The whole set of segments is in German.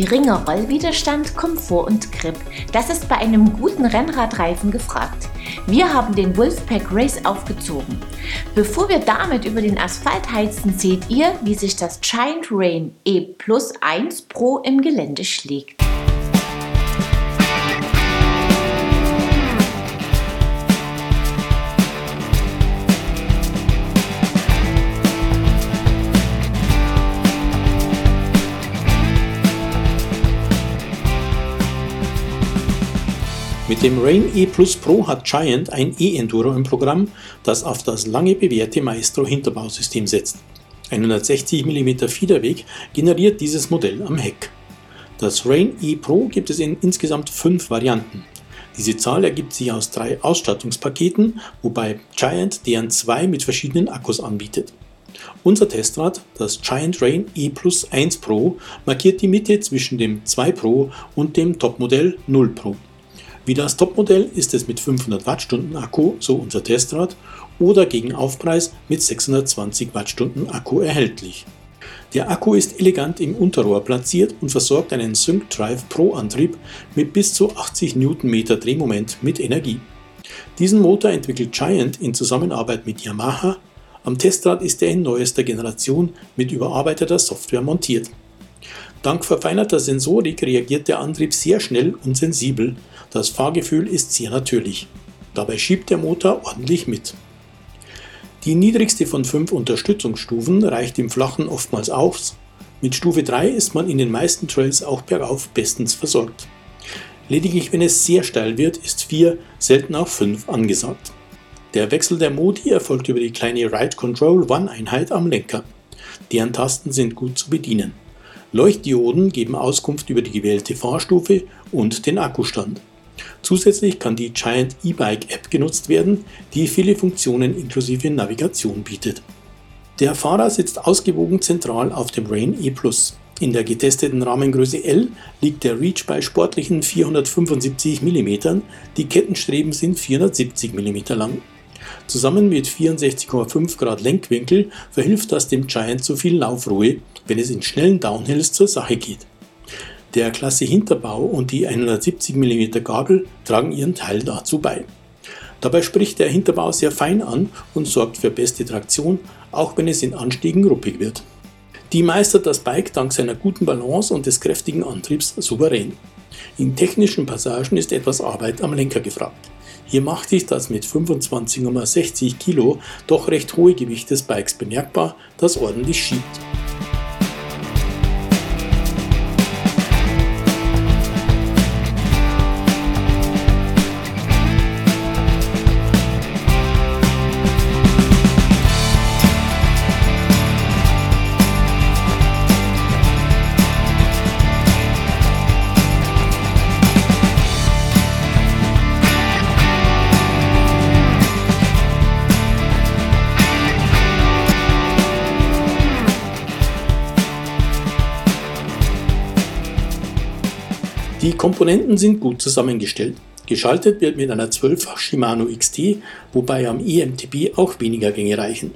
Geringer Rollwiderstand, Komfort und Grip. Das ist bei einem guten Rennradreifen gefragt. Wir haben den Wolfpack Race aufgezogen. Bevor wir damit über den Asphalt heizen, seht ihr, wie sich das Giant Rain E Plus 1 Pro im Gelände schlägt. Mit dem Rain E Plus Pro hat Giant ein E-Enduro im Programm, das auf das lange bewährte Maestro Hinterbausystem setzt. Ein 160 mm Fiederweg generiert dieses Modell am Heck. Das Rain E Pro gibt es in insgesamt fünf Varianten. Diese Zahl ergibt sich aus drei Ausstattungspaketen, wobei Giant deren zwei mit verschiedenen Akkus anbietet. Unser Testrad, das Giant Rain E Plus 1 Pro, markiert die Mitte zwischen dem 2 Pro und dem Topmodell 0 Pro. Wie das Topmodell ist es mit 500 Wattstunden Akku, so unser Testrad, oder gegen Aufpreis mit 620 Wattstunden Akku erhältlich. Der Akku ist elegant im Unterrohr platziert und versorgt einen Sync Drive Pro Antrieb mit bis zu 80 Newtonmeter Drehmoment mit Energie. Diesen Motor entwickelt Giant in Zusammenarbeit mit Yamaha. Am Testrad ist er in neuester Generation mit überarbeiteter Software montiert. Dank verfeinerter Sensorik reagiert der Antrieb sehr schnell und sensibel. Das Fahrgefühl ist sehr natürlich. Dabei schiebt der Motor ordentlich mit. Die niedrigste von fünf Unterstützungsstufen reicht im Flachen oftmals aus. Mit Stufe 3 ist man in den meisten Trails auch bergauf bestens versorgt. Lediglich wenn es sehr steil wird, ist 4, selten auch 5 angesagt. Der Wechsel der Modi erfolgt über die kleine Ride Control One Einheit am Lenker. Deren Tasten sind gut zu bedienen. Leuchtdioden geben Auskunft über die gewählte Fahrstufe und den Akkustand. Zusätzlich kann die Giant E-Bike App genutzt werden, die viele Funktionen inklusive Navigation bietet. Der Fahrer sitzt ausgewogen zentral auf dem Rain E. In der getesteten Rahmengröße L liegt der Reach bei sportlichen 475 mm, die Kettenstreben sind 470 mm lang. Zusammen mit 64,5 Grad Lenkwinkel verhilft das dem Giant zu viel Laufruhe, wenn es in schnellen Downhills zur Sache geht. Der Klasse Hinterbau und die 170 mm Gabel tragen ihren Teil dazu bei. Dabei spricht der Hinterbau sehr fein an und sorgt für beste Traktion, auch wenn es in Anstiegen ruppig wird. Die meistert das Bike dank seiner guten Balance und des kräftigen Antriebs souverän. In technischen Passagen ist etwas Arbeit am Lenker gefragt. Hier macht sich das mit 25,60 Kilo doch recht hohe Gewicht des Bikes bemerkbar, das ordentlich schiebt. Die Komponenten sind gut zusammengestellt. Geschaltet wird mit einer 12-fach Shimano XT, wobei am EMTB auch weniger Gänge reichen.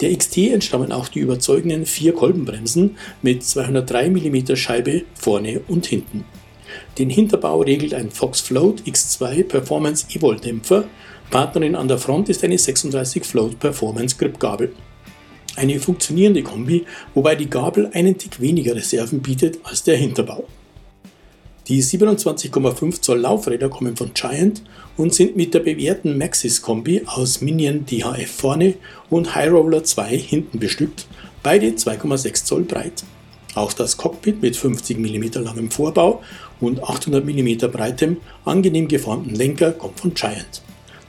Der XT entstammen auch die überzeugenden vier Kolbenbremsen mit 203 mm Scheibe vorne und hinten. Den Hinterbau regelt ein Fox Float X2 Performance Evol Dämpfer. Partnerin an der Front ist eine 36 Float Performance Grip Gabel. Eine funktionierende Kombi, wobei die Gabel einen Tick weniger Reserven bietet als der Hinterbau. Die 27,5 Zoll Laufräder kommen von Giant und sind mit der bewährten Maxis-Kombi aus Minion DHF vorne und High Roller 2 hinten bestückt, beide 2,6 Zoll breit. Auch das Cockpit mit 50 mm langem Vorbau und 800 mm breitem, angenehm geformten Lenker kommt von Giant.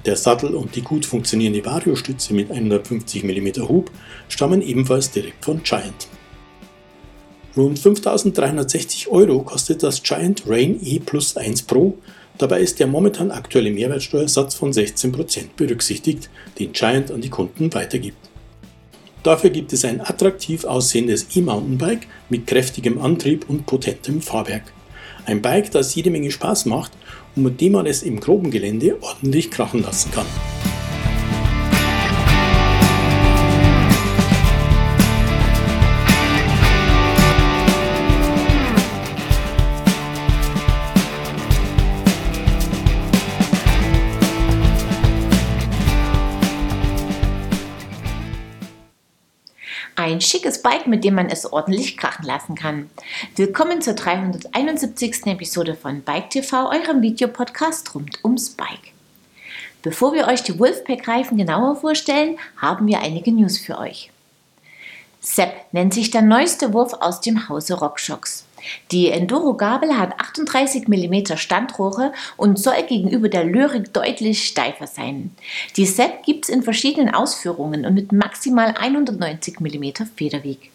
Der Sattel und die gut funktionierende Variostütze mit 150 mm Hub stammen ebenfalls direkt von Giant. Rund 5360 Euro kostet das Giant Rain E Plus 1 Pro. Dabei ist der momentan aktuelle Mehrwertsteuersatz von 16% berücksichtigt, den Giant an die Kunden weitergibt. Dafür gibt es ein attraktiv aussehendes E-Mountainbike mit kräftigem Antrieb und potentem Fahrwerk. Ein Bike, das jede Menge Spaß macht und mit dem man es im groben Gelände ordentlich krachen lassen kann. Schickes Bike, mit dem man es ordentlich krachen lassen kann. Willkommen zur 371. Episode von Bike TV, eurem Videopodcast rund ums Bike. Bevor wir euch die Wolfpack-Reifen genauer vorstellen, haben wir einige News für euch. Sepp nennt sich der neueste Wurf aus dem Hause RockShox. Die Enduro-Gabel hat 38 mm Standrohre und soll gegenüber der Lyrik deutlich steifer sein. Die Sepp gibt es in verschiedenen Ausführungen und mit maximal 190 mm Federweg.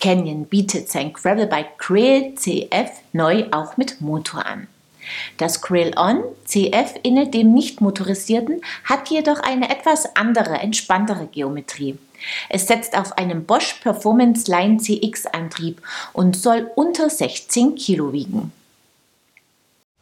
Canyon bietet sein Gravelbike Trail CF neu auch mit Motor an. Das Grail-On CF inne dem nicht motorisierten hat jedoch eine etwas andere, entspanntere Geometrie. Es setzt auf einen Bosch Performance Line CX Antrieb und soll unter 16 Kilo wiegen.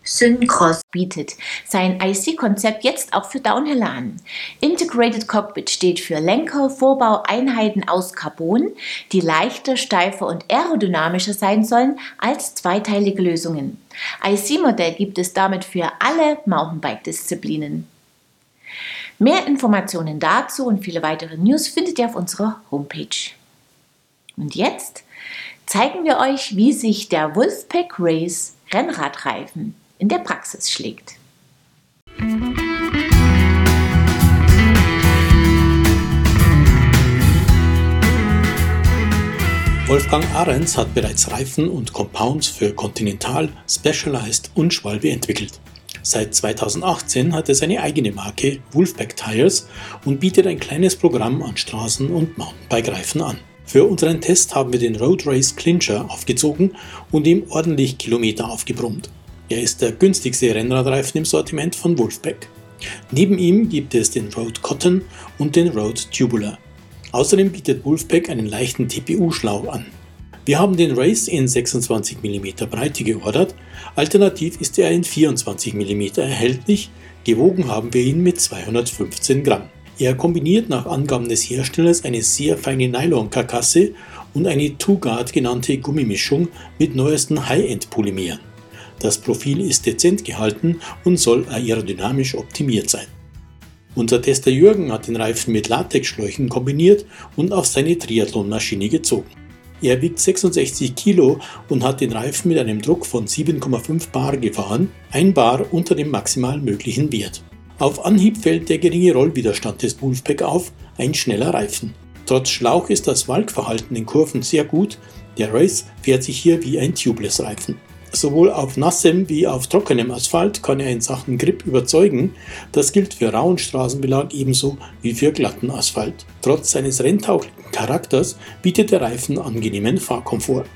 Syncross bietet sein IC-Konzept jetzt auch für Downhiller an. Integrated Cockpit steht für Lenker, Vorbau, Einheiten aus Carbon, die leichter, steifer und aerodynamischer sein sollen als zweiteilige Lösungen. IC-Modell gibt es damit für alle Mountainbike-Disziplinen. Mehr Informationen dazu und viele weitere News findet ihr auf unserer Homepage. Und jetzt zeigen wir euch, wie sich der Wolfpack Race Rennradreifen in der Praxis schlägt. Wolfgang Ahrens hat bereits Reifen und Compounds für Continental, Specialized und Schwalbe entwickelt. Seit 2018 hat er seine eigene Marke Wolfpack Tires und bietet ein kleines Programm an Straßen- und Mountainbike-Reifen an. Für unseren Test haben wir den Road Race Clincher aufgezogen und ihm ordentlich Kilometer aufgebrummt. Er ist der günstigste Rennradreifen im Sortiment von Wolfpack. Neben ihm gibt es den Road Cotton und den Road Tubular. Außerdem bietet Wolfpack einen leichten TPU-Schlauch an. Wir haben den Race in 26 mm Breite geordert, alternativ ist er in 24 mm erhältlich, gewogen haben wir ihn mit 215 Gramm. Er kombiniert nach Angaben des Herstellers eine sehr feine Nylon-Karkasse und eine Two-Guard genannte Gummimischung mit neuesten High-End-Polymeren. Das Profil ist dezent gehalten und soll aerodynamisch optimiert sein. Unser Tester Jürgen hat den Reifen mit Latexschläuchen kombiniert und auf seine Triathlon-Maschine gezogen. Er wiegt 66 Kilo und hat den Reifen mit einem Druck von 7,5 Bar gefahren, ein Bar unter dem maximal möglichen Wert. Auf Anhieb fällt der geringe Rollwiderstand des Wolfpack auf, ein schneller Reifen. Trotz Schlauch ist das Walkverhalten in Kurven sehr gut, der Race fährt sich hier wie ein Tubeless-Reifen. Sowohl auf nassem wie auf trockenem Asphalt kann er in Sachen Grip überzeugen. Das gilt für rauen Straßenbelag ebenso wie für glatten Asphalt. Trotz seines renntauglichen Charakters bietet der Reifen angenehmen Fahrkomfort.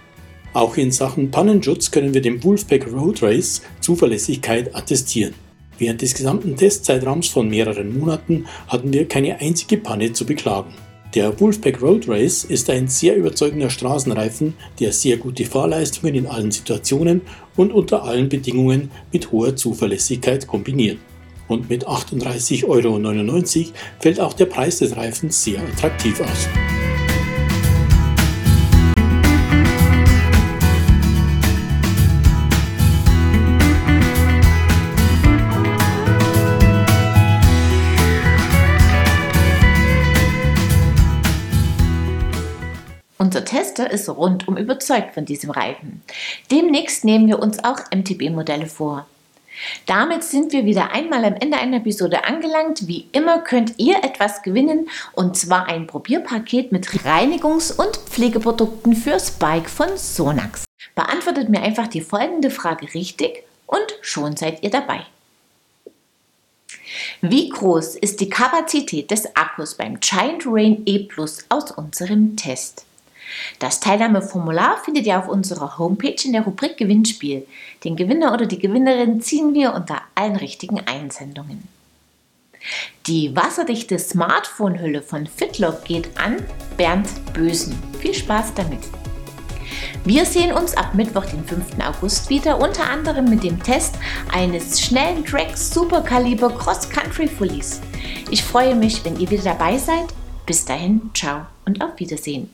Auch in Sachen Pannenschutz können wir dem Wolfpack Road Race Zuverlässigkeit attestieren. Während des gesamten Testzeitraums von mehreren Monaten hatten wir keine einzige Panne zu beklagen. Der Wolfpack Road Race ist ein sehr überzeugender Straßenreifen, der sehr gute Fahrleistungen in allen Situationen und unter allen Bedingungen mit hoher Zuverlässigkeit kombiniert. Und mit 38,99 Euro fällt auch der Preis des Reifens sehr attraktiv aus. Ist rundum überzeugt von diesem Reifen. Demnächst nehmen wir uns auch MTB-Modelle vor. Damit sind wir wieder einmal am Ende einer Episode angelangt. Wie immer könnt ihr etwas gewinnen und zwar ein Probierpaket mit Reinigungs- und Pflegeprodukten fürs Bike von Sonax. Beantwortet mir einfach die folgende Frage richtig und schon seid ihr dabei. Wie groß ist die Kapazität des Akkus beim Giant Rain E Plus aus unserem Test? Das Teilnahmeformular findet ihr auf unserer Homepage in der Rubrik Gewinnspiel. Den Gewinner oder die Gewinnerin ziehen wir unter allen richtigen Einsendungen. Die wasserdichte Smartphone-Hülle von Fitlock geht an Bernd Bösen. Viel Spaß damit! Wir sehen uns ab Mittwoch, den 5. August wieder, unter anderem mit dem Test eines schnellen Tracks Superkaliber Cross Country Fullies. Ich freue mich, wenn ihr wieder dabei seid. Bis dahin, ciao und auf Wiedersehen.